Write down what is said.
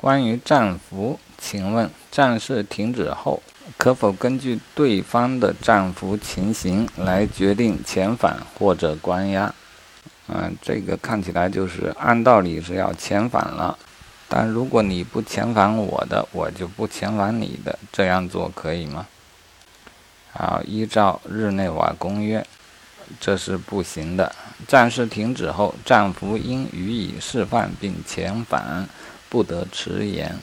关于战俘，请问战事停止后，可否根据对方的战俘情形来决定遣返或者关押？嗯，这个看起来就是按道理是要遣返了，但如果你不遣返我的，我就不遣返你的，这样做可以吗？好，依照日内瓦公约，这是不行的。战事停止后，战俘应予以释放并遣返，不得迟延。